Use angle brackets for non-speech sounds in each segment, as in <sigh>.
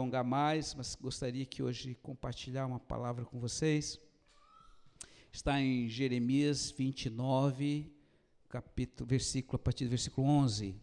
alongar mais, mas gostaria que hoje compartilhar uma palavra com vocês. Está em Jeremias 29, capítulo, versículo, a partir do versículo 11.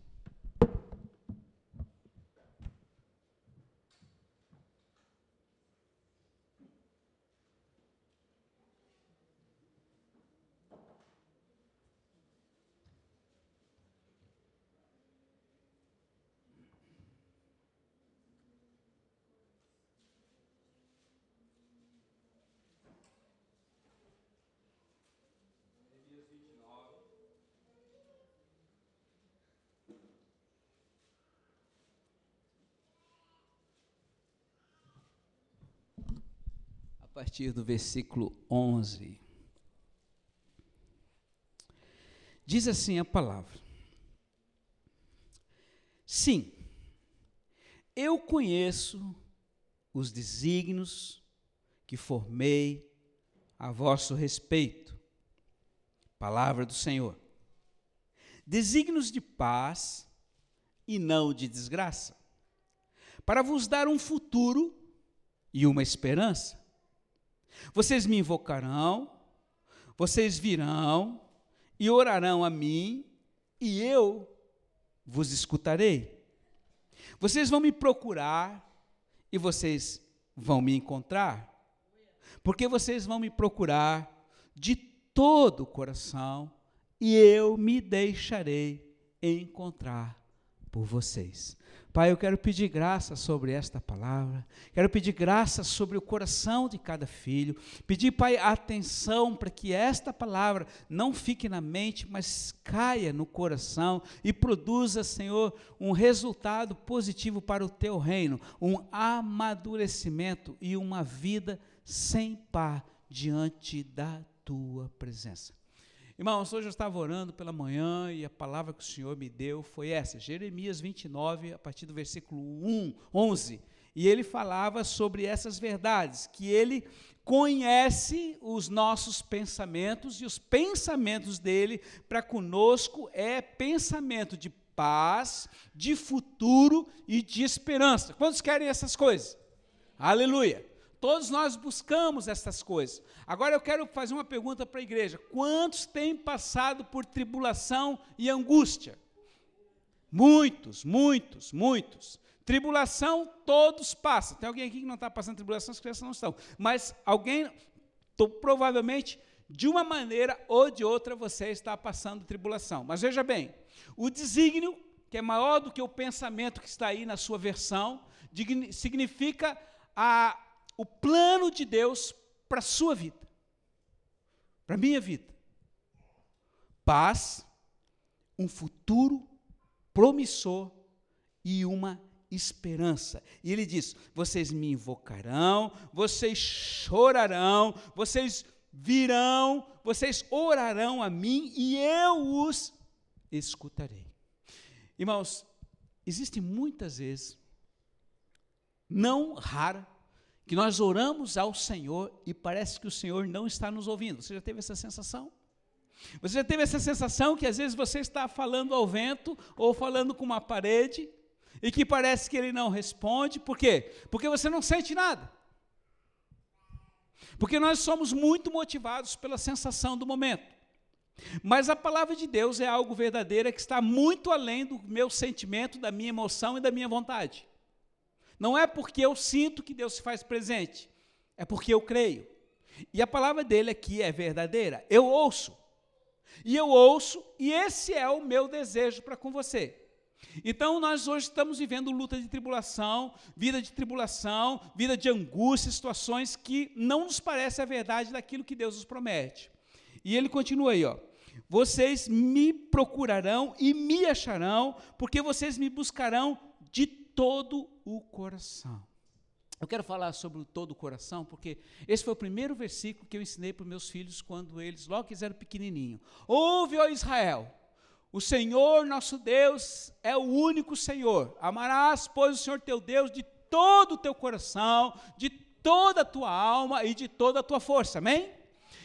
Partir do versículo 11. Diz assim a palavra: Sim, eu conheço os desígnios que formei a vosso respeito. Palavra do Senhor. Desígnios de paz e não de desgraça, para vos dar um futuro e uma esperança. Vocês me invocarão, vocês virão e orarão a mim, e eu vos escutarei. Vocês vão me procurar e vocês vão me encontrar, porque vocês vão me procurar de todo o coração, e eu me deixarei encontrar por vocês. Pai, eu quero pedir graça sobre esta palavra, quero pedir graça sobre o coração de cada filho, pedir, Pai, atenção para que esta palavra não fique na mente, mas caia no coração e produza, Senhor, um resultado positivo para o teu reino, um amadurecimento e uma vida sem par diante da tua presença. Irmãos, hoje eu estava orando pela manhã e a palavra que o Senhor me deu foi essa, Jeremias 29, a partir do versículo 1, 11. E ele falava sobre essas verdades, que ele conhece os nossos pensamentos e os pensamentos dele para conosco é pensamento de paz, de futuro e de esperança. Quantos querem essas coisas? Aleluia. Todos nós buscamos essas coisas. Agora eu quero fazer uma pergunta para a igreja: quantos têm passado por tribulação e angústia? Muitos, muitos, muitos. Tribulação todos passam. Tem alguém aqui que não está passando tribulação, as crianças não estão. Mas alguém, tô, provavelmente, de uma maneira ou de outra, você está passando tribulação. Mas veja bem, o desígnio, que é maior do que o pensamento que está aí na sua versão, significa a o plano de Deus para a sua vida, para a minha vida. Paz, um futuro promissor e uma esperança. E ele diz: vocês me invocarão, vocês chorarão, vocês virão, vocês orarão a mim e eu os escutarei. Irmãos, existe muitas vezes, não rara, que nós oramos ao Senhor e parece que o Senhor não está nos ouvindo. Você já teve essa sensação? Você já teve essa sensação que às vezes você está falando ao vento ou falando com uma parede e que parece que ele não responde, por quê? Porque você não sente nada. Porque nós somos muito motivados pela sensação do momento. Mas a palavra de Deus é algo verdadeiro que está muito além do meu sentimento, da minha emoção e da minha vontade. Não é porque eu sinto que Deus se faz presente, é porque eu creio. E a palavra dele aqui é verdadeira. Eu ouço. E eu ouço, e esse é o meu desejo para com você. Então, nós hoje estamos vivendo luta de tribulação, vida de tribulação, vida de angústia, situações que não nos parece a verdade daquilo que Deus nos promete. E ele continua aí, ó. Vocês me procurarão e me acharão, porque vocês me buscarão de todo o coração. Eu quero falar sobre o todo o coração, porque esse foi o primeiro versículo que eu ensinei para meus filhos quando eles logo eram pequenininho. Ouve, ó Israel, o Senhor nosso Deus é o único Senhor. Amarás, pois, o Senhor teu Deus de todo o teu coração, de toda a tua alma e de toda a tua força. Amém?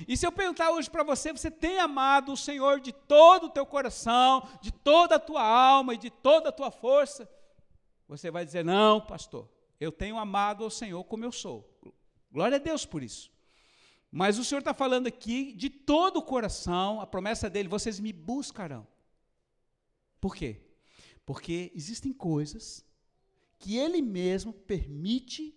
E se eu perguntar hoje para você, você tem amado o Senhor de todo o teu coração, de toda a tua alma e de toda a tua força? Você vai dizer: Não, pastor, Eu tenho amado ao Senhor como eu sou. Glória a Deus por isso. Mas o Senhor está falando aqui de todo o coração, a promessa dele: vocês me buscarão. Por quê? Porque existem coisas que ele mesmo permite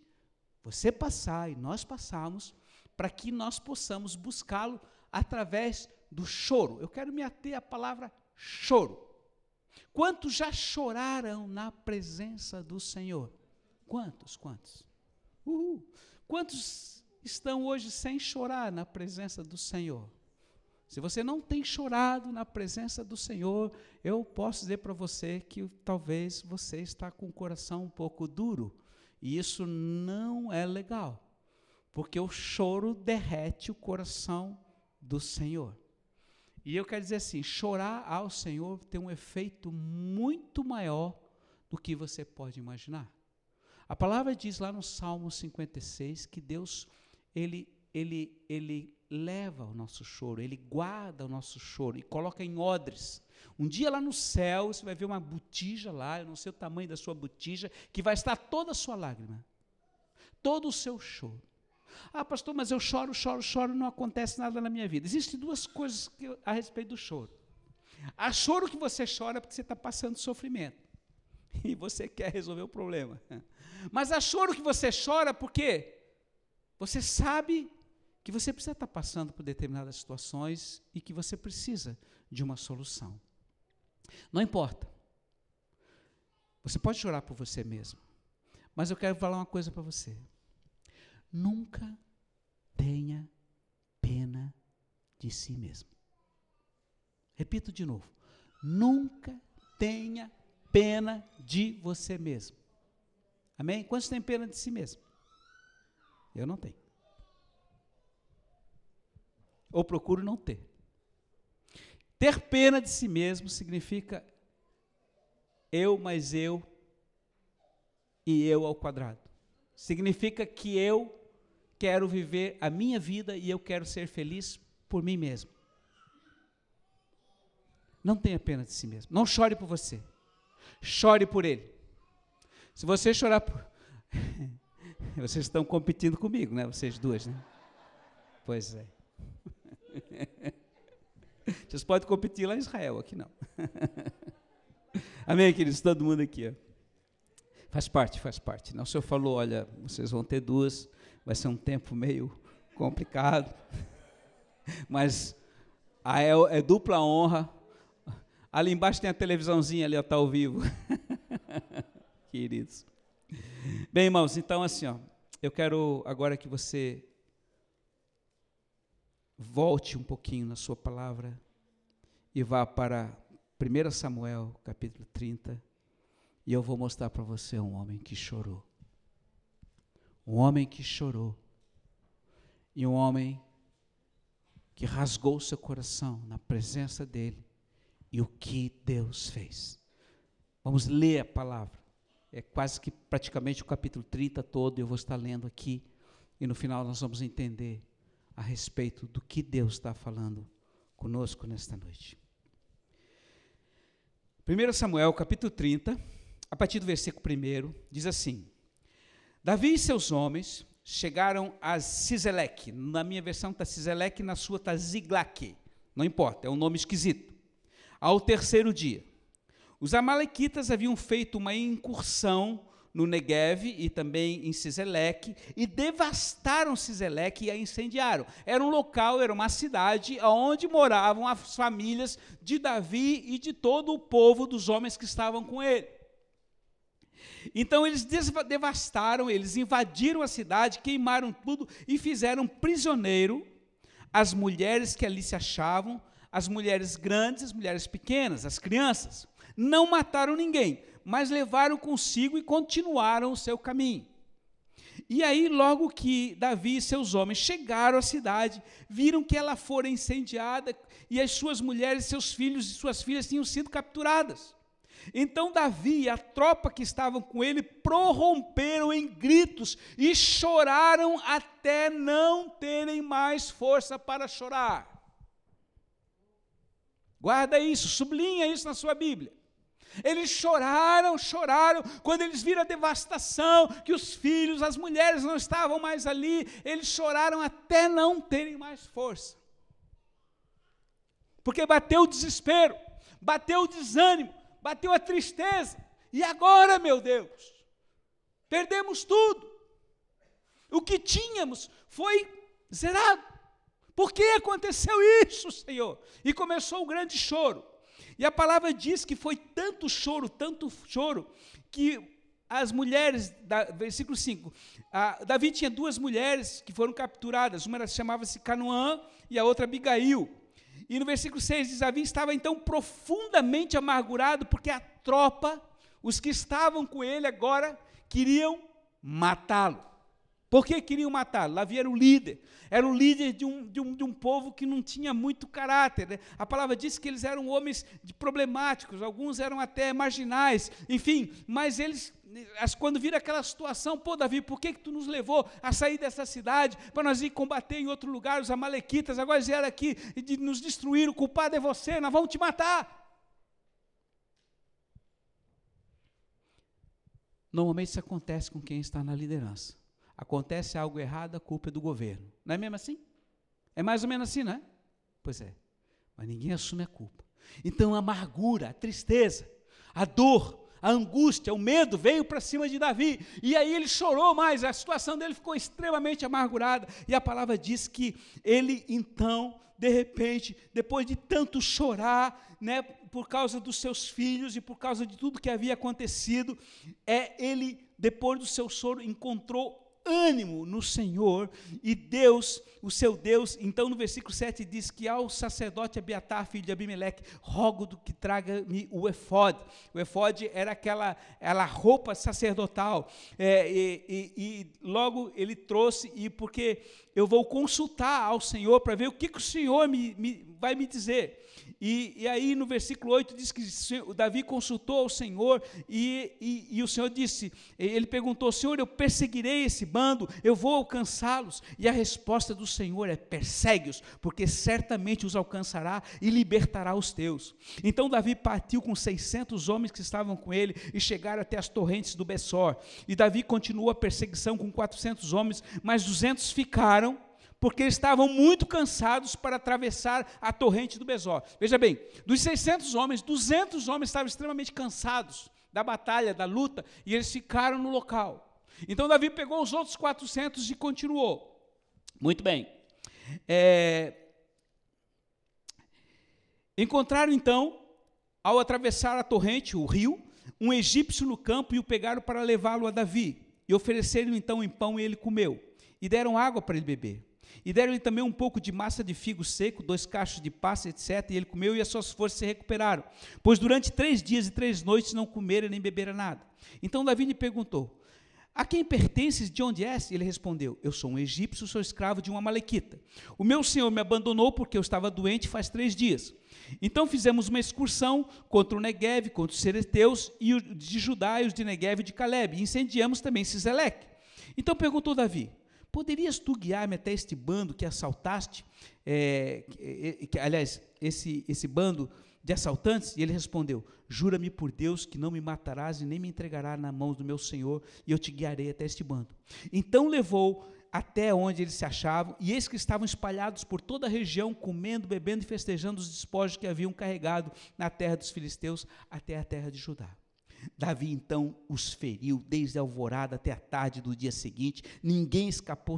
você passar e nós passarmos para que nós possamos buscá-lo através do choro. Eu quero me ater à palavra choro. Quantos já choraram na presença do Senhor? Quantos? Quantos? Uhul. Quantos estão hoje sem chorar na presença do Senhor? Se você não tem chorado na presença do Senhor, eu posso dizer para você que talvez você está com o coração um pouco duro, e isso não é legal, porque o choro derrete o coração do Senhor. E eu quero dizer assim: chorar ao Senhor tem um efeito muito maior do que você pode imaginar. A palavra diz lá no Salmo 56 que Deus ele ele ele leva o nosso choro, ele guarda o nosso choro e coloca em odres. Um dia lá no céu, você vai ver uma botija lá, eu não sei o tamanho da sua botija, que vai estar toda a sua lágrima, todo o seu choro. Ah, pastor, mas eu choro, choro, choro, não acontece nada na minha vida. Existem duas coisas eu, a respeito do choro. Há choro que você chora porque você está passando sofrimento <laughs> e você quer resolver o problema. Mas há choro que você chora porque você sabe que você precisa estar passando por determinadas situações e que você precisa de uma solução. Não importa. Você pode chorar por você mesmo. Mas eu quero falar uma coisa para você. Nunca tenha pena de si mesmo. Repito de novo. Nunca tenha pena de você mesmo. Amém? Quantos têm pena de si mesmo? Eu não tenho ou procuro não ter. Ter pena de si mesmo significa eu mais eu e eu ao quadrado. Significa que eu quero viver a minha vida e eu quero ser feliz por mim mesmo. Não tenha pena de si mesmo. Não chore por você. Chore por ele. Se você chorar por. <laughs> Vocês estão competindo comigo, né? Vocês duas, né? Pois é. <laughs> Vocês podem competir lá em Israel, aqui não. <laughs> Amém, queridos? Todo mundo aqui. Ó. Faz parte, faz parte. Não, o senhor falou, olha, vocês vão ter duas, vai ser um tempo meio complicado, <laughs> mas a, é, é dupla honra. Ali embaixo tem a televisãozinha ali, está ao vivo. <laughs> Queridos. Bem, irmãos, então assim, ó, eu quero agora que você volte um pouquinho na sua palavra e vá para 1 Samuel, capítulo 30, e eu vou mostrar para você um homem que chorou. Um homem que chorou. E um homem que rasgou seu coração na presença dele e o que Deus fez. Vamos ler a palavra. É quase que praticamente o capítulo 30 todo, eu vou estar lendo aqui, e no final nós vamos entender a respeito do que Deus está falando conosco nesta noite. 1 Samuel, capítulo 30, a partir do versículo 1, diz assim: Davi e seus homens chegaram a Ciseleque. Na minha versão está Ciseleque, na sua está Ziglaque. Não importa, é um nome esquisito. Ao terceiro dia, os amalequitas haviam feito uma incursão no Negev e também em Ciseleque, e devastaram Ciseleque e a incendiaram. Era um local, era uma cidade onde moravam as famílias de Davi e de todo o povo dos homens que estavam com ele. Então eles devastaram, eles invadiram a cidade, queimaram tudo e fizeram prisioneiro as mulheres que ali se achavam, as mulheres grandes, as mulheres pequenas, as crianças. Não mataram ninguém, mas levaram consigo e continuaram o seu caminho. E aí, logo que Davi e seus homens chegaram à cidade, viram que ela fora incendiada e as suas mulheres, seus filhos e suas filhas tinham sido capturadas. Então Davi e a tropa que estavam com ele prorromperam em gritos e choraram até não terem mais força para chorar. Guarda isso, sublinha isso na sua Bíblia. Eles choraram, choraram, quando eles viram a devastação, que os filhos, as mulheres não estavam mais ali, eles choraram até não terem mais força. Porque bateu o desespero, bateu o desânimo, bateu a tristeza. E agora, meu Deus, perdemos tudo. O que tínhamos foi zerado. Por que aconteceu isso, Senhor? E começou o grande choro. E a palavra diz que foi tanto choro, tanto choro, que as mulheres, da, versículo 5, a, Davi tinha duas mulheres que foram capturadas, uma chamava-se Canoã e a outra Abigail. E no versículo 6 diz: Davi estava então profundamente amargurado, porque a tropa, os que estavam com ele agora, queriam matá-lo. Por que queriam matá-lo? Davi era o líder, era o líder de um, de um, de um povo que não tinha muito caráter. Né? A palavra diz que eles eram homens problemáticos, alguns eram até marginais, enfim, mas eles, quando viram aquela situação, pô, Davi, por que, que tu nos levou a sair dessa cidade para nós ir combater em outro lugar os Amalequitas? Agora vieram aqui e de nos destruir, o culpado é você, nós vamos te matar. Normalmente isso acontece com quem está na liderança acontece algo errado, a culpa é do governo. Não é mesmo assim? É mais ou menos assim, não é? Pois é. Mas ninguém assume a culpa. Então a amargura, a tristeza, a dor, a angústia, o medo veio para cima de Davi. E aí ele chorou mais, a situação dele ficou extremamente amargurada. E a palavra diz que ele então, de repente, depois de tanto chorar, né, por causa dos seus filhos e por causa de tudo que havia acontecido, é ele depois do seu choro encontrou ânimo no Senhor, e Deus, o seu Deus, então no versículo 7 diz que ao sacerdote Abiatar, filho de Abimeleque, rogo do que traga-me o efode. O efode era aquela, aquela roupa sacerdotal, é, e, e, e, logo ele trouxe, e porque eu vou consultar ao Senhor para ver o que, que o Senhor me, me, vai me dizer. E, e, aí no versículo 8 diz que Davi consultou ao Senhor e, e, e, o Senhor disse, ele perguntou, Senhor, eu perseguirei esse bando, eu vou alcançá-los. E a resposta do Senhor é, persegue-os, porque certamente os alcançará e libertará os teus. Então Davi partiu com 600 homens que estavam com ele e chegaram até as torrentes do Bessor. E Davi continuou a perseguição com 400 homens, mas 200 ficaram porque estavam muito cansados para atravessar a torrente do Besor. Veja bem, dos 600 homens, 200 homens estavam extremamente cansados da batalha, da luta, e eles ficaram no local. Então Davi pegou os outros 400 e continuou. Muito bem. É... Encontraram então, ao atravessar a torrente, o rio, um egípcio no campo e o pegaram para levá-lo a Davi. E ofereceram então em pão e ele comeu. E deram água para ele beber. E deram-lhe também um pouco de massa de figo seco, dois cachos de passa, etc. E ele comeu e as suas forças se recuperaram. Pois durante três dias e três noites não comeram nem beberam nada. Então Davi lhe perguntou: A quem pertences? De onde és? Ele respondeu: Eu sou um egípcio, sou escravo de uma malequita. O meu senhor me abandonou porque eu estava doente faz três dias. Então fizemos uma excursão contra o Negev, contra os Sereteus e os de Judá e os de Negev e de Caleb. E incendiamos também Ciseleque. Então perguntou Davi: Poderias tu guiar-me até este bando que assaltaste? É, que, que, aliás, esse, esse bando de assaltantes? E ele respondeu: Jura-me por Deus que não me matarás e nem me entregarás na mão do meu senhor, e eu te guiarei até este bando. Então levou até onde eles se achavam, e eis que estavam espalhados por toda a região, comendo, bebendo e festejando os despojos que haviam carregado na terra dos filisteus até a terra de Judá. Davi então os feriu desde a alvorada até a tarde do dia seguinte. Ninguém escapou,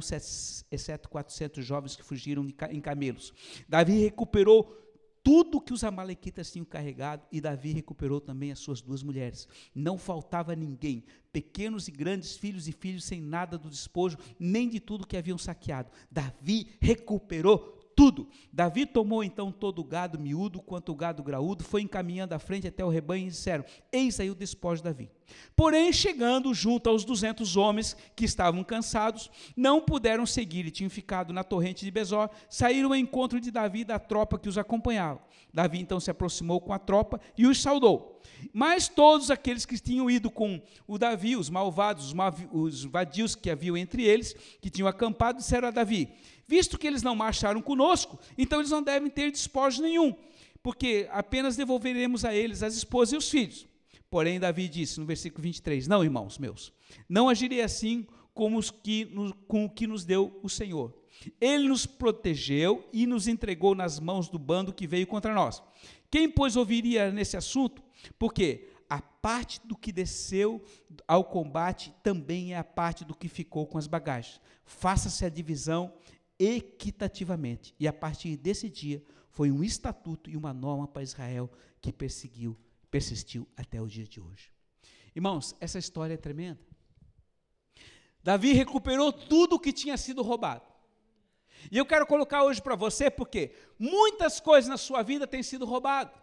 exceto 400 jovens que fugiram em camelos. Davi recuperou tudo que os amalequitas tinham carregado e Davi recuperou também as suas duas mulheres. Não faltava ninguém, pequenos e grandes, filhos e filhos, sem nada do despojo, nem de tudo que haviam saqueado. Davi recuperou tudo. Davi tomou então todo o gado miúdo quanto o gado graúdo, foi encaminhando à frente até o rebanho e disseram: Eis aí o despojo de Davi. Porém, chegando junto aos duzentos homens que estavam cansados, não puderam seguir e tinham ficado na torrente de Besor, saíram ao encontro de Davi e da tropa que os acompanhava. Davi então se aproximou com a tropa e os saudou. Mas todos aqueles que tinham ido com o Davi, os malvados, os vadios que haviam entre eles, que tinham acampado, disseram a Davi: Visto que eles não marcharam conosco, então eles não devem ter despojos nenhum, porque apenas devolveremos a eles as esposas e os filhos. Porém, Davi disse no versículo 23: Não, irmãos meus, não agirei assim como os que, com o que nos deu o Senhor. Ele nos protegeu e nos entregou nas mãos do bando que veio contra nós. Quem, pois, ouviria nesse assunto? Porque a parte do que desceu ao combate também é a parte do que ficou com as bagagens. Faça-se a divisão equitativamente. E a partir desse dia foi um estatuto e uma norma para Israel que perseguiu, persistiu até o dia de hoje. Irmãos, essa história é tremenda. Davi recuperou tudo o que tinha sido roubado. E eu quero colocar hoje para você porque muitas coisas na sua vida têm sido roubadas.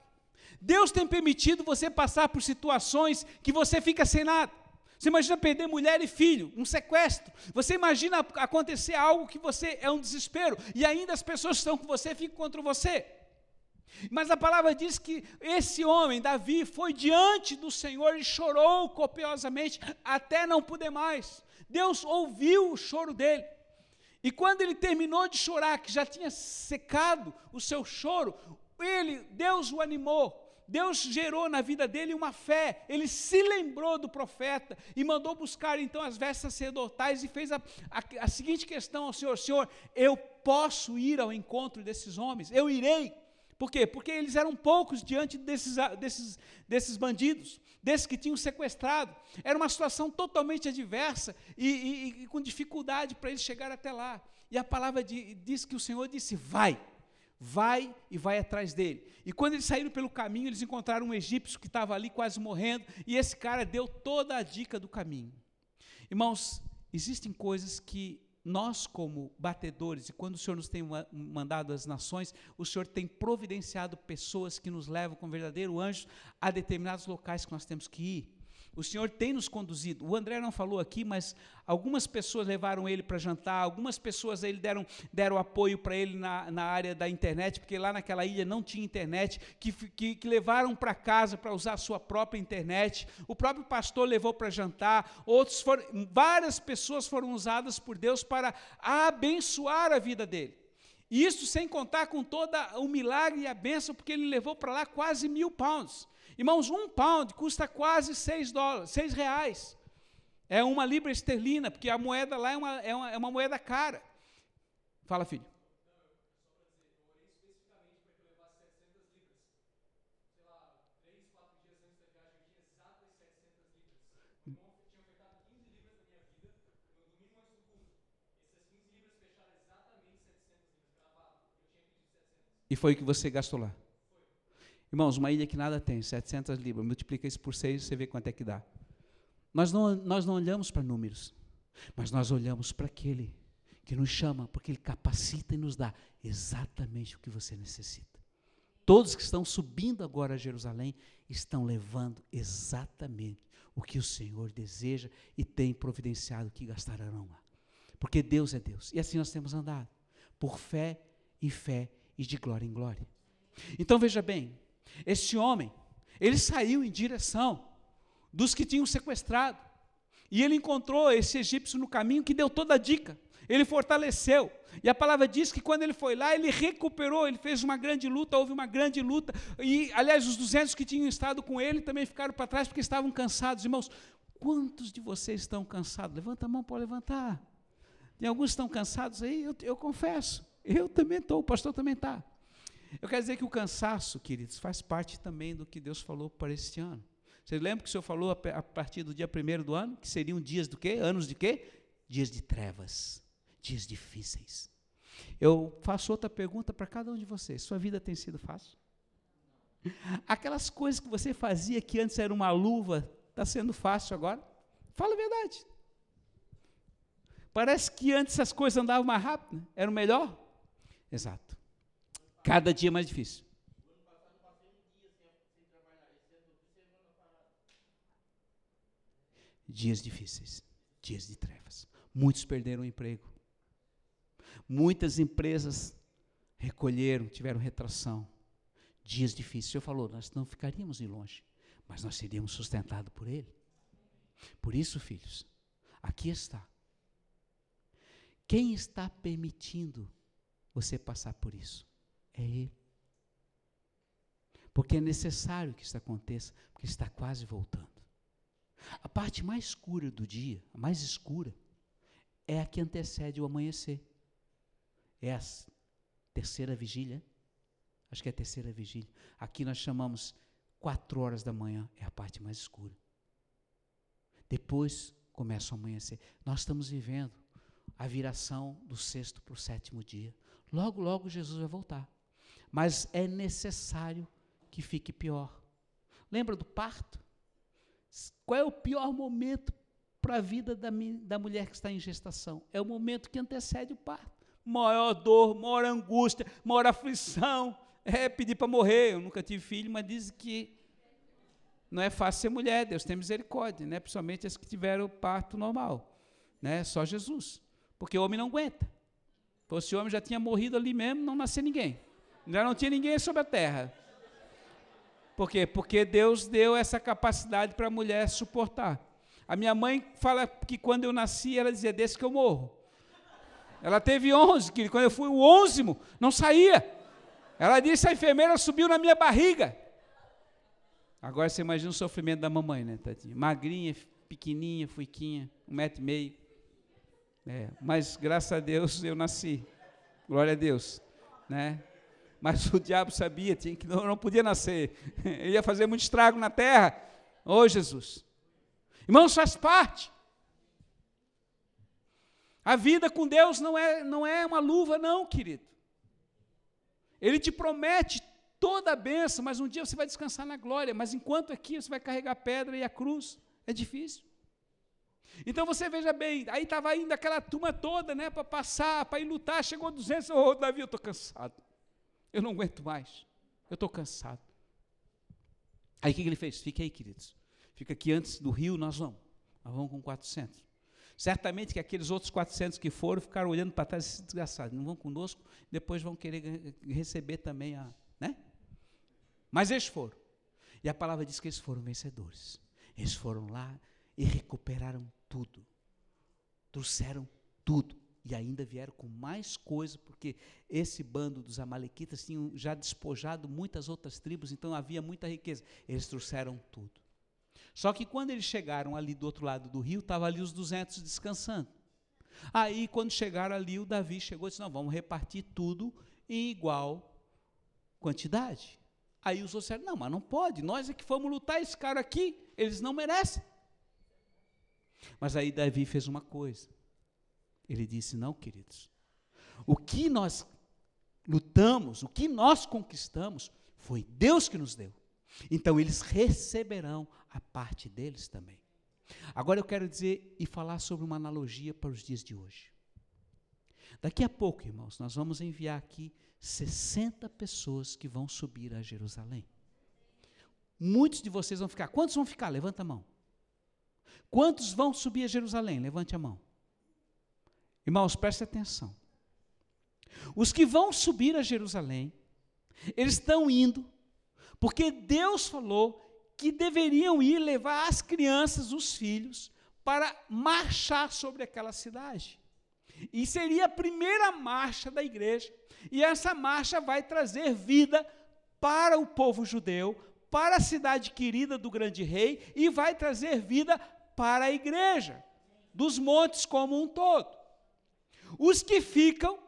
Deus tem permitido você passar por situações que você fica sem nada. Você imagina perder mulher e filho, um sequestro. Você imagina acontecer algo que você é um desespero e ainda as pessoas que estão com você ficam contra você. Mas a palavra diz que esse homem, Davi, foi diante do Senhor e chorou copiosamente até não poder mais. Deus ouviu o choro dele. E quando ele terminou de chorar, que já tinha secado o seu choro, ele, Deus o animou. Deus gerou na vida dele uma fé, ele se lembrou do profeta e mandou buscar então as vestes sacerdotais e fez a, a, a seguinte questão ao Senhor: Senhor, eu posso ir ao encontro desses homens, eu irei. Por quê? Porque eles eram poucos diante desses, desses, desses bandidos, desses que tinham sequestrado. Era uma situação totalmente adversa e, e, e com dificuldade para eles chegar até lá. E a palavra de, diz que o Senhor disse: Vai vai e vai atrás dele. E quando eles saíram pelo caminho, eles encontraram um egípcio que estava ali quase morrendo, e esse cara deu toda a dica do caminho. Irmãos, existem coisas que nós, como batedores, e quando o Senhor nos tem mandado às nações, o Senhor tem providenciado pessoas que nos levam com verdadeiro anjo a determinados locais que nós temos que ir. O Senhor tem nos conduzido. O André não falou aqui, mas algumas pessoas levaram ele para jantar, algumas pessoas ele deram, deram apoio para ele na, na área da internet, porque lá naquela ilha não tinha internet, que, que, que levaram para casa para usar a sua própria internet. O próprio pastor levou para jantar, outros foram, várias pessoas foram usadas por Deus para abençoar a vida dele. Isso sem contar com todo o milagre e a bênção, porque ele levou para lá quase mil pounds. Irmãos, um pound custa quase seis dólares, seis reais. É uma libra esterlina, porque a moeda lá é uma, é uma, é uma moeda cara. Fala, filho. E foi o que você gastou lá? Irmãos, uma ilha que nada tem, 700 libras, multiplica isso por 6, você vê quanto é que dá. Nós não, nós não olhamos para números, mas nós olhamos para aquele que nos chama, porque ele capacita e nos dá exatamente o que você necessita. Todos que estão subindo agora a Jerusalém estão levando exatamente o que o Senhor deseja e tem providenciado que gastarão lá. Porque Deus é Deus. E assim nós temos andado, por fé em fé e de glória em glória. Então veja bem, este homem, ele saiu em direção dos que tinham sequestrado. E ele encontrou esse egípcio no caminho que deu toda a dica. Ele fortaleceu. E a palavra diz que quando ele foi lá, ele recuperou, ele fez uma grande luta, houve uma grande luta. E, aliás, os 200 que tinham estado com ele também ficaram para trás porque estavam cansados. Irmãos, quantos de vocês estão cansados? Levanta a mão para levantar. Tem alguns que estão cansados aí? Eu, eu confesso. Eu também estou, o pastor também está. Eu quero dizer que o cansaço, queridos, faz parte também do que Deus falou para este ano. Você lembra que o Senhor falou a partir do dia primeiro do ano, que seriam dias do quê? Anos de quê? Dias de trevas, dias difíceis. Eu faço outra pergunta para cada um de vocês. Sua vida tem sido fácil? Aquelas coisas que você fazia que antes era uma luva, está sendo fácil agora? Fala a verdade. Parece que antes as coisas andavam mais rápido, né? era o melhor? Exato. Cada dia mais difícil. Dias difíceis, dias de trevas. Muitos perderam o emprego. Muitas empresas recolheram, tiveram retração. Dias difíceis. O Senhor falou, nós não ficaríamos em longe, mas nós seríamos sustentados por Ele. Por isso, filhos, aqui está. Quem está permitindo você passar por isso? É Ele. Porque é necessário que isso aconteça, porque está quase voltando. A parte mais escura do dia, a mais escura, é a que antecede o amanhecer. É a terceira vigília. Acho que é a terceira vigília. Aqui nós chamamos quatro horas da manhã, é a parte mais escura. Depois começa o amanhecer. Nós estamos vivendo a viração do sexto para o sétimo dia. Logo, logo Jesus vai voltar. Mas é necessário que fique pior. Lembra do parto? Qual é o pior momento para a vida da, da mulher que está em gestação? É o momento que antecede o parto. Maior dor, maior angústia, maior aflição. É pedir para morrer. Eu nunca tive filho, mas diz que não é fácil ser mulher. Deus tem misericórdia, né? principalmente as que tiveram parto normal. Né? Só Jesus. Porque o homem não aguenta. Fosse homem já tinha morrido ali mesmo, não nascia ninguém. Já não tinha ninguém sobre a terra. Por quê? Porque Deus deu essa capacidade para a mulher suportar. A minha mãe fala que quando eu nasci, ela dizia, desse que eu morro. Ela teve 11, que quando eu fui o onzimo, não saía. Ela disse, a enfermeira subiu na minha barriga. Agora você imagina o sofrimento da mamãe, né, Tadinha? Magrinha, pequenininha, fuiquinha, um metro e meio. É, mas graças a Deus eu nasci. Glória a Deus. Né? Mas o diabo sabia tinha que não, não podia nascer. <laughs> Ele ia fazer muito estrago na terra. Ô oh, Jesus. Irmãos, faz parte. A vida com Deus não é, não é uma luva, não, querido. Ele te promete toda a benção, mas um dia você vai descansar na glória. Mas enquanto aqui você vai carregar a pedra e a cruz, é difícil. Então você veja bem, aí estava indo aquela turma toda, né, para passar, para ir lutar, chegou 200, ô oh, Davi, eu estou cansado, eu não aguento mais, eu estou cansado. Aí o que, ele fez? Fica aí, queridos, fica aqui antes do rio, nós vamos, nós vamos com 400. Certamente que aqueles outros 400 que foram ficaram olhando para trás e desgraçados, não vão conosco, depois vão querer receber também a, né? Mas eles foram. E a palavra diz que eles foram vencedores. Eles foram lá e recuperaram tudo. Trouxeram tudo. E ainda vieram com mais coisa, porque esse bando dos Amalequitas tinham já despojado muitas outras tribos, então havia muita riqueza. Eles trouxeram tudo. Só que quando eles chegaram ali do outro lado do rio, estavam ali os 200 descansando. Aí, quando chegaram ali, o Davi chegou e disse: Não, vamos repartir tudo em igual quantidade. Aí os outros disseram: Não, mas não pode, nós é que fomos lutar, esse cara aqui, eles não merecem. Mas aí Davi fez uma coisa. Ele disse: Não, queridos, o que nós lutamos, o que nós conquistamos, foi Deus que nos deu. Então eles receberão a parte deles também. Agora eu quero dizer e falar sobre uma analogia para os dias de hoje. Daqui a pouco, irmãos, nós vamos enviar aqui 60 pessoas que vão subir a Jerusalém. Muitos de vocês vão ficar. Quantos vão ficar? Levanta a mão. Quantos vão subir a Jerusalém? Levante a mão. Irmãos, preste atenção. Os que vão subir a Jerusalém, eles estão indo, porque Deus falou que deveriam ir levar as crianças, os filhos, para marchar sobre aquela cidade. E seria a primeira marcha da igreja. E essa marcha vai trazer vida para o povo judeu, para a cidade querida do grande rei, e vai trazer vida para a igreja, dos montes como um todo. Os que ficam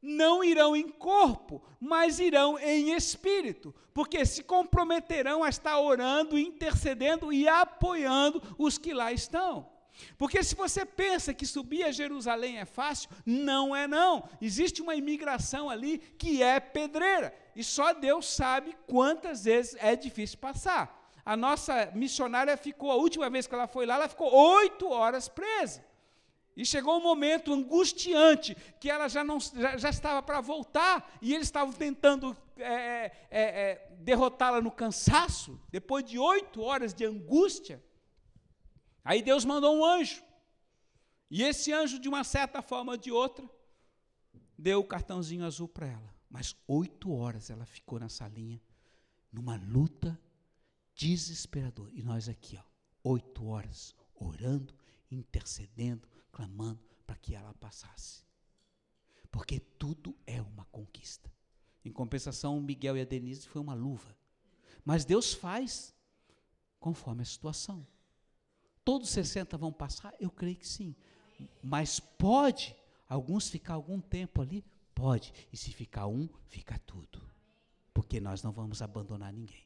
não irão em corpo, mas irão em espírito, porque se comprometerão a estar orando, intercedendo e apoiando os que lá estão. Porque se você pensa que subir a Jerusalém é fácil, não é não. Existe uma imigração ali que é pedreira, e só Deus sabe quantas vezes é difícil passar. A nossa missionária ficou, a última vez que ela foi lá, ela ficou oito horas presa. E chegou um momento angustiante que ela já, não, já, já estava para voltar e eles estavam tentando é, é, é, derrotá-la no cansaço, depois de oito horas de angústia. Aí Deus mandou um anjo. E esse anjo, de uma certa forma ou de outra, deu o cartãozinho azul para ela. Mas oito horas ela ficou nessa linha, numa luta desesperador. E nós aqui, ó, oito horas, orando, intercedendo, clamando para que ela passasse. Porque tudo é uma conquista. Em compensação, Miguel e a Denise foi uma luva. Mas Deus faz conforme a situação. Todos 60 vão passar? Eu creio que sim. Mas pode alguns ficar algum tempo ali? Pode. E se ficar um, fica tudo. Porque nós não vamos abandonar ninguém.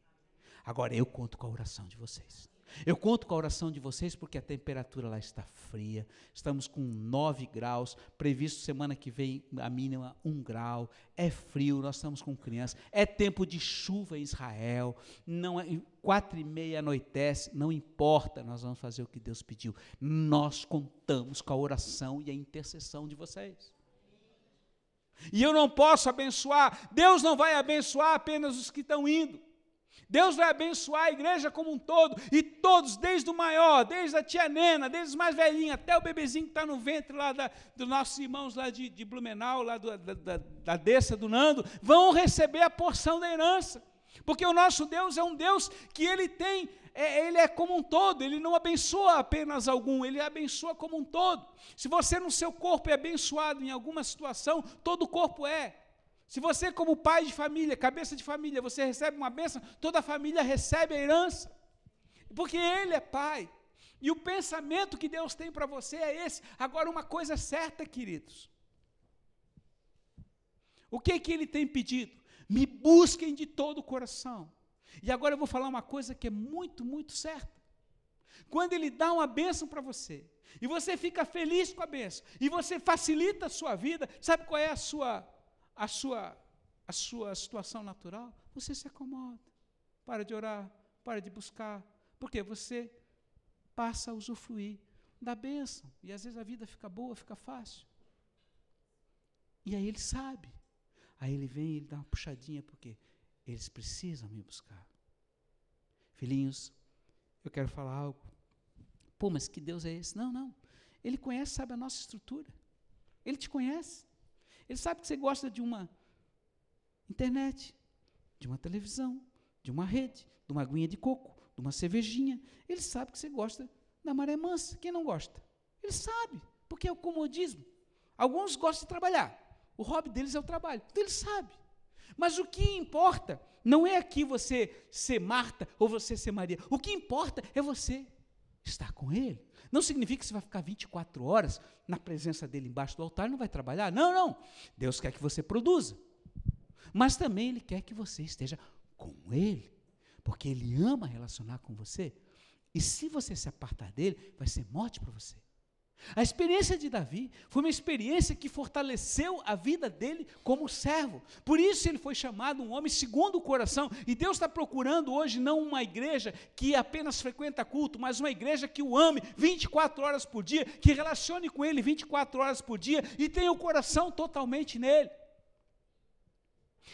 Agora eu conto com a oração de vocês. Eu conto com a oração de vocês porque a temperatura lá está fria. Estamos com 9 graus. Previsto semana que vem a mínima 1 grau. É frio, nós estamos com crianças. É tempo de chuva em Israel. Não é, quatro e meia anoitece. Não importa, nós vamos fazer o que Deus pediu. Nós contamos com a oração e a intercessão de vocês. E eu não posso abençoar. Deus não vai abençoar apenas os que estão indo. Deus vai abençoar a igreja como um todo, e todos, desde o maior, desde a tia Nena, desde os mais velhinhos, até o bebezinho que está no ventre lá dos nossos irmãos lá de, de Blumenau, lá do, da, da, da Dessa, do Nando, vão receber a porção da herança. Porque o nosso Deus é um Deus que ele tem, é, ele é como um todo, ele não abençoa apenas algum, ele abençoa como um todo. Se você no seu corpo é abençoado em alguma situação, todo o corpo é. Se você, como pai de família, cabeça de família, você recebe uma bênção, toda a família recebe a herança. Porque Ele é pai. E o pensamento que Deus tem para você é esse. Agora, uma coisa certa, queridos. O que, que Ele tem pedido? Me busquem de todo o coração. E agora eu vou falar uma coisa que é muito, muito certa. Quando Ele dá uma bênção para você, e você fica feliz com a bênção, e você facilita a sua vida, sabe qual é a sua a sua, a sua situação natural, você se acomoda. Para de orar, para de buscar. Porque você passa a usufruir da bênção. E às vezes a vida fica boa, fica fácil. E aí ele sabe. Aí ele vem e ele dá uma puxadinha, porque eles precisam me buscar. Filhinhos, eu quero falar algo. Pô, mas que Deus é esse? Não, não. Ele conhece, sabe a nossa estrutura. Ele te conhece. Ele sabe que você gosta de uma internet, de uma televisão, de uma rede, de uma aguinha de coco, de uma cervejinha. Ele sabe que você gosta da maré mansa. Quem não gosta? Ele sabe, porque é o comodismo. Alguns gostam de trabalhar. O hobby deles é o trabalho. Então ele sabe. Mas o que importa não é aqui você ser Marta ou você ser Maria. O que importa é você estar com Ele. Não significa que você vai ficar 24 horas na presença dele embaixo do altar e não vai trabalhar. Não, não. Deus quer que você produza. Mas também Ele quer que você esteja com Ele. Porque Ele ama relacionar com você. E se você se apartar dele, vai ser morte para você. A experiência de Davi foi uma experiência que fortaleceu a vida dele como servo. Por isso ele foi chamado um homem segundo o coração. E Deus está procurando hoje não uma igreja que apenas frequenta culto, mas uma igreja que o ame 24 horas por dia, que relacione com ele 24 horas por dia e tenha o coração totalmente nele.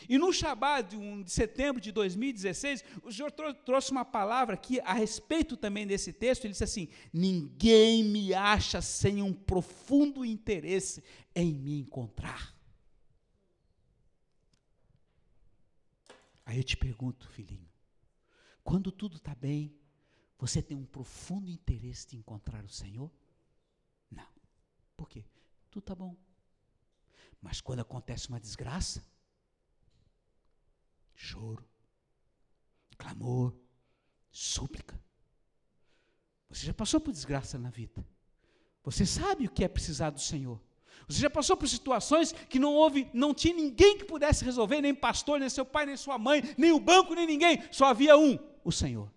E no Shabat de, um, de setembro de 2016, o Senhor trouxe uma palavra aqui a respeito também desse texto. Ele disse assim: Ninguém me acha sem um profundo interesse em me encontrar. Aí eu te pergunto, filhinho, quando tudo está bem, você tem um profundo interesse de encontrar o Senhor? Não. Por quê? Tudo está bom. Mas quando acontece uma desgraça, choro, clamor, súplica. Você já passou por desgraça na vida. Você sabe o que é precisar do Senhor. Você já passou por situações que não houve, não tinha ninguém que pudesse resolver, nem pastor, nem seu pai, nem sua mãe, nem o banco, nem ninguém. Só havia um, o Senhor.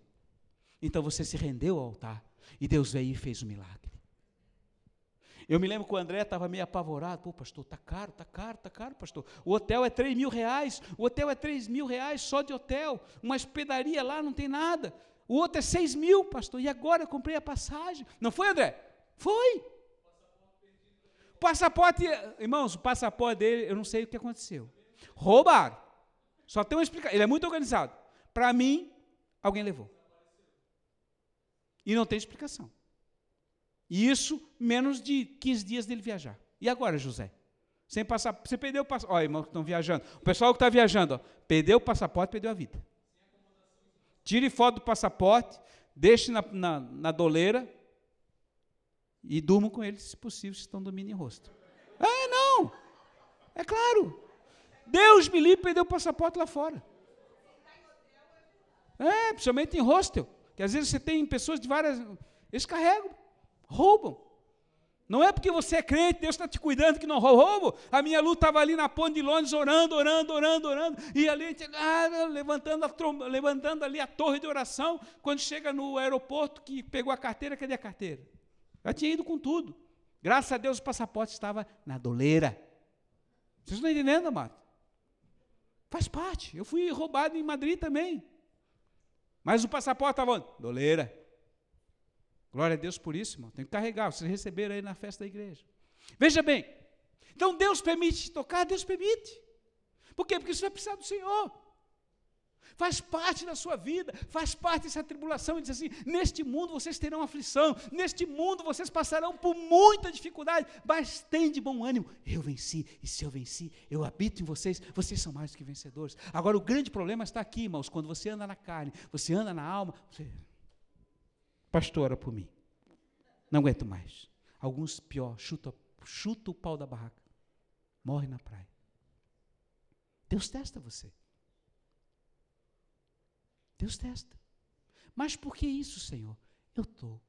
Então você se rendeu ao altar e Deus veio e fez o um milagre. Eu me lembro que o André estava meio apavorado. Pô, pastor, está caro, está caro, está caro, pastor. O hotel é 3 mil reais. O hotel é 3 mil reais só de hotel. Uma hospedaria lá não tem nada. O outro é 6 mil, pastor. E agora eu comprei a passagem. Não foi, André? Foi. Passaporte, irmãos, o passaporte dele, eu não sei o que aconteceu. Roubaram. Só tem uma explicação. Ele é muito organizado. Para mim, alguém levou. E não tem explicação. E isso menos de 15 dias dele viajar. E agora, José? Sem passar, você perdeu o passaporte. Olha, irmãos que estão viajando. O pessoal que está viajando, ó, perdeu o passaporte, perdeu a vida. Tire foto do passaporte, deixe na, na, na doleira e durmam com eles, se possível, se estão dormindo em rosto. É, não. É claro. Deus me livre, perdeu o passaporte lá fora. É, principalmente em hostel, que às vezes você tem pessoas de várias. Eles carregam, roubam. Não é porque você é crente, Deus está te cuidando que não roubo. A minha luta estava ali na ponte de Londres, orando, orando, orando, orando. E ali, ah, levantando, a, levantando ali a torre de oração. Quando chega no aeroporto, que pegou a carteira, cadê a carteira? Já tinha ido com tudo. Graças a Deus o passaporte estava na doleira. Vocês estão entendendo, amado? Faz parte. Eu fui roubado em Madrid também. Mas o passaporte estava doleira. Glória a Deus por isso, irmão. Tem que carregar. Vocês receberam aí na festa da igreja. Veja bem. Então Deus permite te tocar? Deus permite. Por quê? Porque você vai precisar do Senhor. Faz parte da sua vida, faz parte dessa tribulação. Ele diz assim: neste mundo vocês terão aflição, neste mundo vocês passarão por muita dificuldade, mas tem de bom ânimo. Eu venci, e se eu venci, eu habito em vocês, vocês são mais do que vencedores. Agora, o grande problema está aqui, irmãos, quando você anda na carne, você anda na alma, você Pastora por mim. Não aguento mais. Alguns pior, chuta, chuta o pau da barraca. Morre na praia. Deus testa você. Deus testa. Mas por que isso, Senhor? Eu estou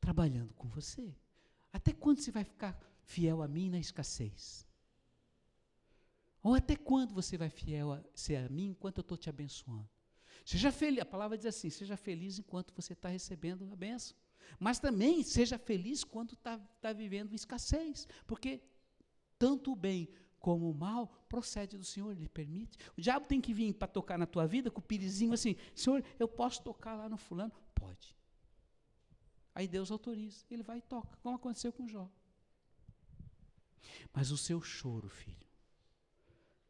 trabalhando com você. Até quando você vai ficar fiel a mim na escassez? Ou até quando você vai fiel a, ser a mim enquanto eu estou te abençoando? Seja feliz, a palavra diz assim: seja feliz enquanto você está recebendo a benção. Mas também seja feliz quando está tá vivendo escassez, porque tanto o bem como o mal procede do Senhor, Ele permite. O diabo tem que vir para tocar na tua vida com o pirizinho assim: Senhor, eu posso tocar lá no fulano? Pode. Aí Deus autoriza, ele vai e toca, como aconteceu com Jó. Mas o seu choro, filho,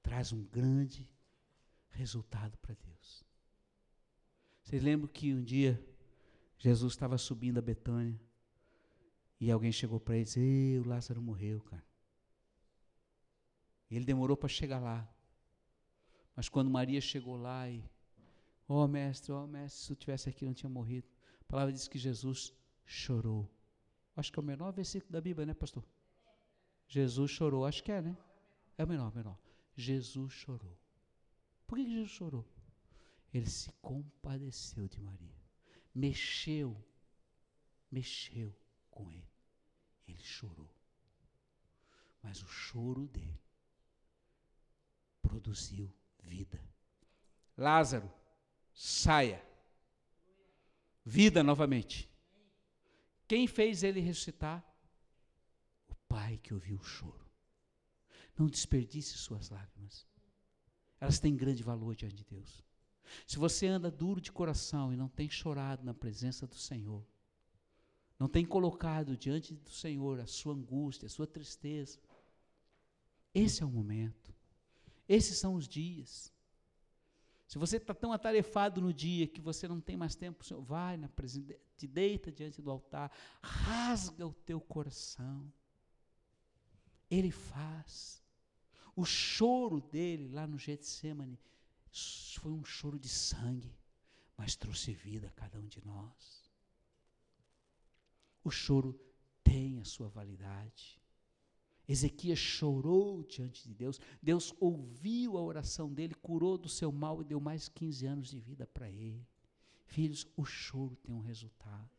traz um grande resultado para Deus. Vocês lembram que um dia Jesus estava subindo a Betânia e alguém chegou para ele e disse: o Lázaro morreu, cara. E ele demorou para chegar lá. Mas quando Maria chegou lá e, ó oh, mestre, ó oh, mestre, se eu tivesse aqui não tinha morrido. A palavra diz que Jesus chorou. Acho que é o menor versículo da Bíblia, né, pastor? Jesus chorou, acho que é, né? É o menor, menor. Jesus chorou. Por que Jesus chorou? Ele se compadeceu de Maria. Mexeu, mexeu com ele. Ele chorou. Mas o choro dele produziu vida. Lázaro, saia. Vida novamente. Quem fez ele ressuscitar? O pai que ouviu o choro. Não desperdice suas lágrimas. Elas têm grande valor diante de Deus. Se você anda duro de coração e não tem chorado na presença do Senhor, não tem colocado diante do Senhor a sua angústia, a sua tristeza, esse é o momento. Esses são os dias. Se você está tão atarefado no dia que você não tem mais tempo, Senhor, vai na presença, te deita diante do altar, rasga o teu coração. Ele faz. O choro dele lá no Getsemane foi um choro de sangue, mas trouxe vida a cada um de nós. O choro tem a sua validade. Ezequias chorou diante de Deus. Deus ouviu a oração dele, curou do seu mal e deu mais 15 anos de vida para ele. Filhos, o choro tem um resultado.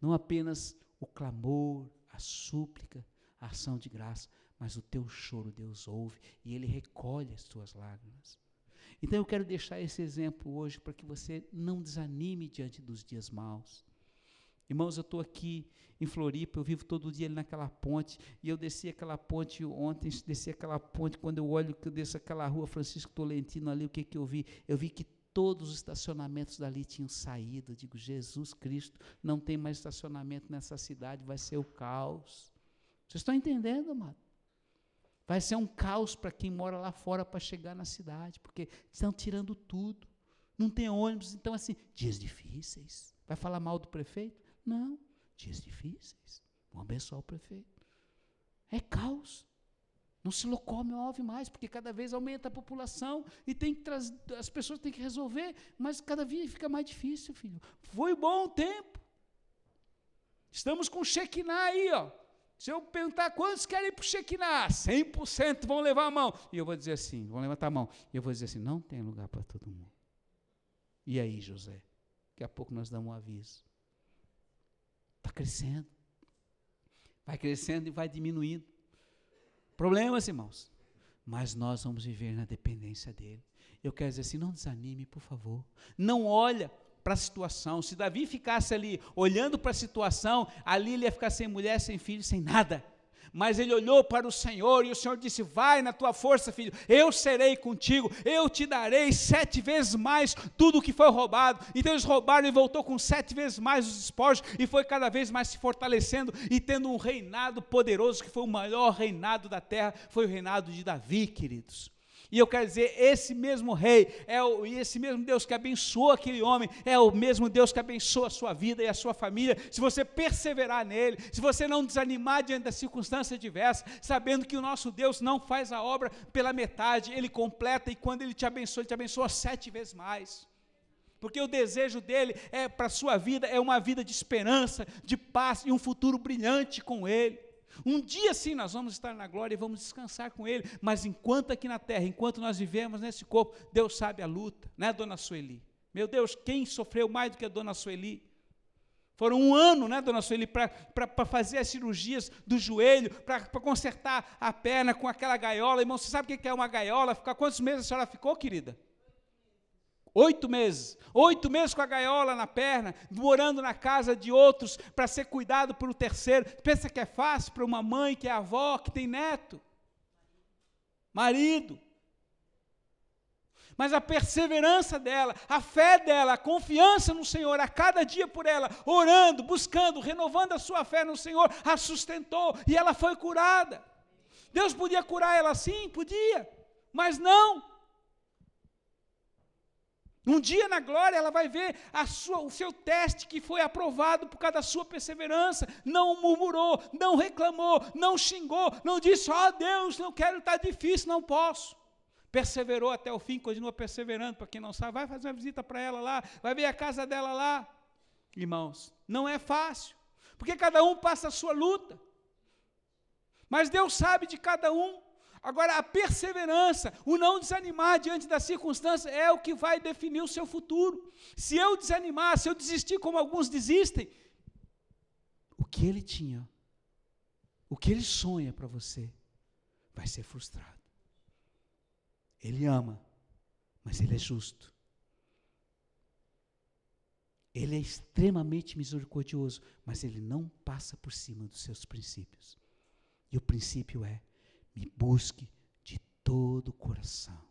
Não apenas o clamor, a súplica, a ação de graça, mas o teu choro Deus ouve e ele recolhe as tuas lágrimas. Então eu quero deixar esse exemplo hoje para que você não desanime diante dos dias maus. Irmãos, eu estou aqui em Floripa, eu vivo todo dia ali naquela ponte, e eu desci aquela ponte ontem, desci aquela ponte, quando eu olho que eu desço aquela rua Francisco Tolentino ali, o que, que eu vi? Eu vi que todos os estacionamentos dali tinham saído. Eu digo, Jesus Cristo, não tem mais estacionamento nessa cidade, vai ser o caos. Vocês estão entendendo, amado? Vai ser um caos para quem mora lá fora para chegar na cidade, porque estão tirando tudo. Não tem ônibus, então assim, dias difíceis. Vai falar mal do prefeito? Não, dias difíceis. Vamos abençoar o prefeito. É caos. Não se locomove mais, porque cada vez aumenta a população e tem que as pessoas têm que resolver, mas cada vez fica mais difícil, filho. Foi bom o tempo. Estamos com Shekinah aí, ó. Se eu perguntar quantos querem ir para o Shekinah, 100% vão levar a mão. E eu vou dizer assim, vão levantar a mão. E eu vou dizer assim, não tem lugar para todo mundo. E aí, José? Daqui a pouco nós damos um aviso. Está crescendo. Vai crescendo e vai diminuindo. Problemas, irmãos. Mas nós vamos viver na dependência dele. Eu quero dizer assim, não desanime, por favor. Não olha para a situação. Se Davi ficasse ali olhando para a situação, ali ele ia ficar sem mulher, sem filho, sem nada. Mas ele olhou para o Senhor e o Senhor disse: Vai na tua força, filho, eu serei contigo, eu te darei sete vezes mais tudo o que foi roubado. Então eles roubaram e voltou com sete vezes mais os espojos e foi cada vez mais se fortalecendo e tendo um reinado poderoso, que foi o maior reinado da terra, foi o reinado de Davi, queridos. E eu quero dizer, esse mesmo rei, é o, e esse mesmo Deus que abençoou aquele homem, é o mesmo Deus que abençoa a sua vida e a sua família, se você perseverar nele, se você não desanimar diante das circunstâncias diversas, sabendo que o nosso Deus não faz a obra pela metade, ele completa, e quando ele te abençoa, ele te abençoa sete vezes mais. Porque o desejo dele é para a sua vida, é uma vida de esperança, de paz e um futuro brilhante com ele. Um dia sim nós vamos estar na glória e vamos descansar com Ele, mas enquanto aqui na terra, enquanto nós vivemos nesse corpo, Deus sabe a luta, né, dona Sueli? Meu Deus, quem sofreu mais do que a dona Sueli? Foram um ano, né, dona Sueli, para fazer as cirurgias do joelho, para consertar a perna com aquela gaiola. Irmão, você sabe o que é uma gaiola? Ficar quantos meses a senhora ficou, querida? Oito meses. Oito meses com a gaiola na perna, morando na casa de outros para ser cuidado por um terceiro. Pensa que é fácil para uma mãe que é avó, que tem neto? Marido. Mas a perseverança dela, a fé dela, a confiança no Senhor, a cada dia por ela, orando, buscando, renovando a sua fé no Senhor, a sustentou e ela foi curada. Deus podia curar ela sim, podia, mas não. Um dia na glória ela vai ver sua, o seu teste que foi aprovado por causa da sua perseverança. Não murmurou, não reclamou, não xingou, não disse: Ó oh, Deus, não quero, está difícil, não posso. Perseverou até o fim, continua perseverando. Para quem não sabe, vai fazer uma visita para ela lá, vai ver a casa dela lá. Irmãos, não é fácil, porque cada um passa a sua luta. Mas Deus sabe de cada um. Agora, a perseverança, o não desanimar diante das circunstâncias, é o que vai definir o seu futuro. Se eu desanimar, se eu desistir como alguns desistem, o que ele tinha, o que ele sonha para você, vai ser frustrado. Ele ama, mas ele é justo. Ele é extremamente misericordioso, mas ele não passa por cima dos seus princípios. E o princípio é: me busque de todo o coração,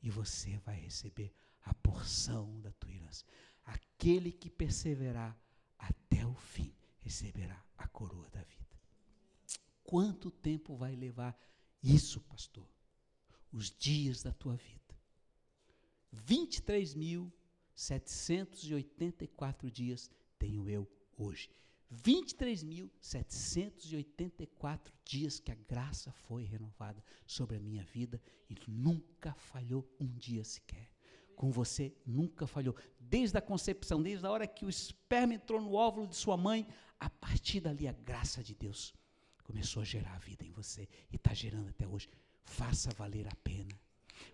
e você vai receber a porção da tua herança. Aquele que perseverar até o fim receberá a coroa da vida. Quanto tempo vai levar isso, pastor? Os dias da tua vida. 23.784 dias tenho eu hoje. 23.784 dias que a graça foi renovada sobre a minha vida e nunca falhou um dia sequer. Com você nunca falhou. Desde a concepção, desde a hora que o esperma entrou no óvulo de sua mãe, a partir dali a graça de Deus começou a gerar a vida em você e está gerando até hoje. Faça valer a pena.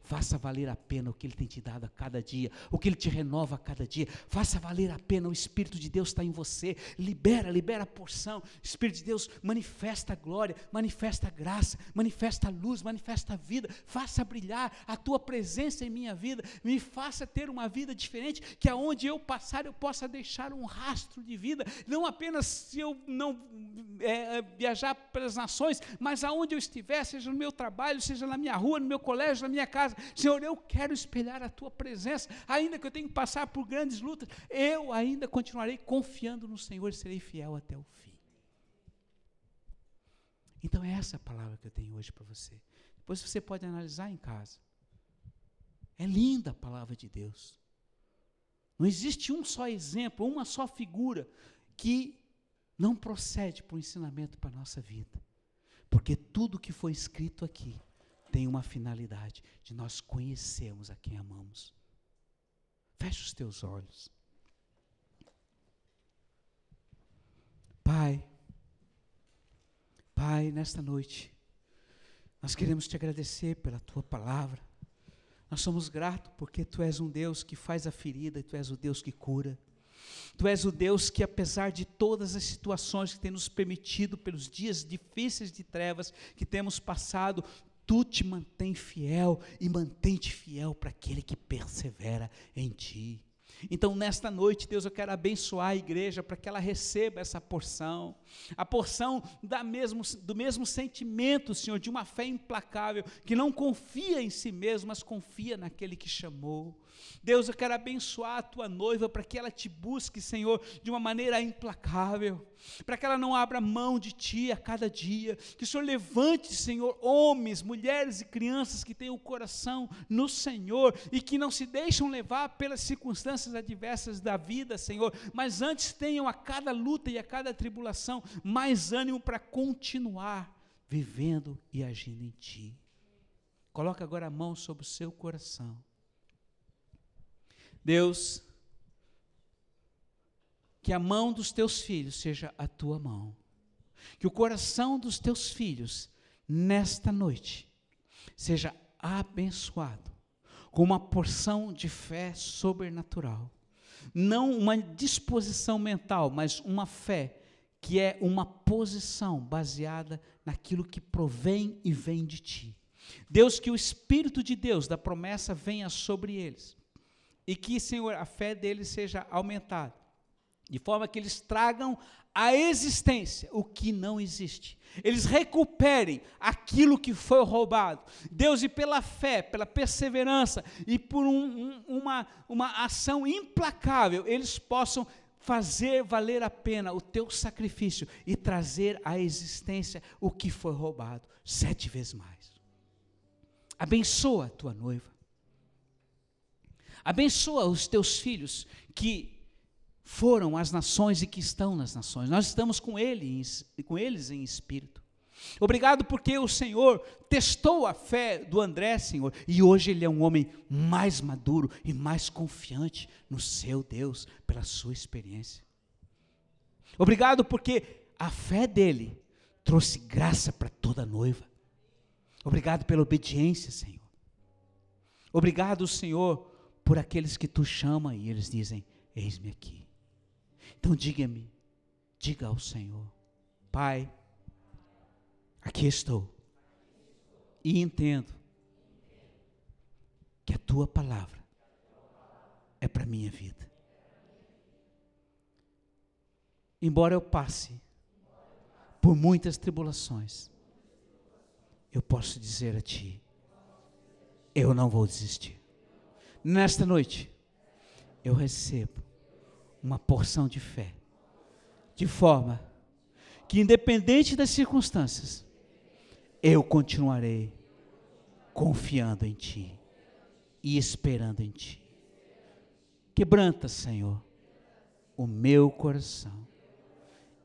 Faça valer a pena o que Ele tem te dado a cada dia, o que Ele te renova a cada dia. Faça valer a pena, o Espírito de Deus está em você. Libera, libera a porção. Espírito de Deus manifesta a glória, manifesta a graça, manifesta a luz, manifesta a vida. Faça brilhar a tua presença em minha vida. Me faça ter uma vida diferente, que aonde eu passar eu possa deixar um rastro de vida. Não apenas se eu não é, é viajar pelas nações, mas aonde eu estiver, seja no meu trabalho, seja na minha rua, no meu colégio, na minha casa. Senhor, eu quero espelhar a tua presença, ainda que eu tenha que passar por grandes lutas, eu ainda continuarei confiando no Senhor e serei fiel até o fim. Então é essa a palavra que eu tenho hoje para você. Depois você pode analisar em casa. É linda a palavra de Deus. Não existe um só exemplo, uma só figura que não procede para o ensinamento para a nossa vida. Porque tudo que foi escrito aqui tem uma finalidade de nós conhecermos a quem amamos. Feche os teus olhos. Pai, Pai, nesta noite, nós queremos te agradecer pela tua palavra. Nós somos gratos porque tu és um Deus que faz a ferida e tu és o Deus que cura. Tu és o Deus que, apesar de todas as situações que tem nos permitido, pelos dias difíceis de trevas que temos passado, tu te mantém fiel e mantém-te fiel para aquele que persevera em ti. Então, nesta noite, Deus, eu quero abençoar a igreja para que ela receba essa porção, a porção da mesmo, do mesmo sentimento, Senhor, de uma fé implacável, que não confia em si mesmo, mas confia naquele que chamou. Deus, eu quero abençoar a tua noiva para que ela te busque, Senhor, de uma maneira implacável, para que ela não abra mão de ti a cada dia, que o Senhor levante, Senhor, homens, mulheres e crianças que tenham o coração no Senhor e que não se deixam levar pelas circunstâncias adversas da vida, Senhor, mas antes tenham a cada luta e a cada tribulação mais ânimo para continuar vivendo e agindo em ti. Coloca agora a mão sobre o seu coração. Deus, que a mão dos teus filhos seja a tua mão, que o coração dos teus filhos, nesta noite, seja abençoado com uma porção de fé sobrenatural. Não uma disposição mental, mas uma fé que é uma posição baseada naquilo que provém e vem de ti. Deus, que o Espírito de Deus, da promessa, venha sobre eles e que, Senhor, a fé deles seja aumentada, de forma que eles tragam à existência o que não existe. Eles recuperem aquilo que foi roubado. Deus, e pela fé, pela perseverança e por um, um, uma, uma ação implacável, eles possam fazer valer a pena o teu sacrifício e trazer à existência o que foi roubado sete vezes mais. Abençoa a tua noiva. Abençoa os teus filhos que foram as nações e que estão nas nações. Nós estamos com, com eles em espírito. Obrigado porque o Senhor testou a fé do André, Senhor, e hoje ele é um homem mais maduro e mais confiante no seu Deus pela sua experiência. Obrigado porque a fé dele trouxe graça para toda noiva. Obrigado pela obediência, Senhor. Obrigado, Senhor, por aqueles que tu chama e eles dizem: Eis-me aqui. Então diga-me, diga ao Senhor: Pai, aqui estou. E entendo que a tua palavra é para minha vida. Embora eu passe por muitas tribulações, eu posso dizer a ti: eu não vou desistir nesta noite, eu recebo uma porção de fé, de forma que, independente das circunstâncias, eu continuarei confiando em Ti e esperando em Ti. Quebranta, Senhor, o meu coração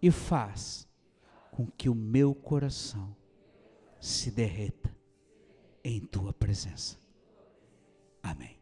e faz com que o meu coração se derreta em Tua presença. Amém.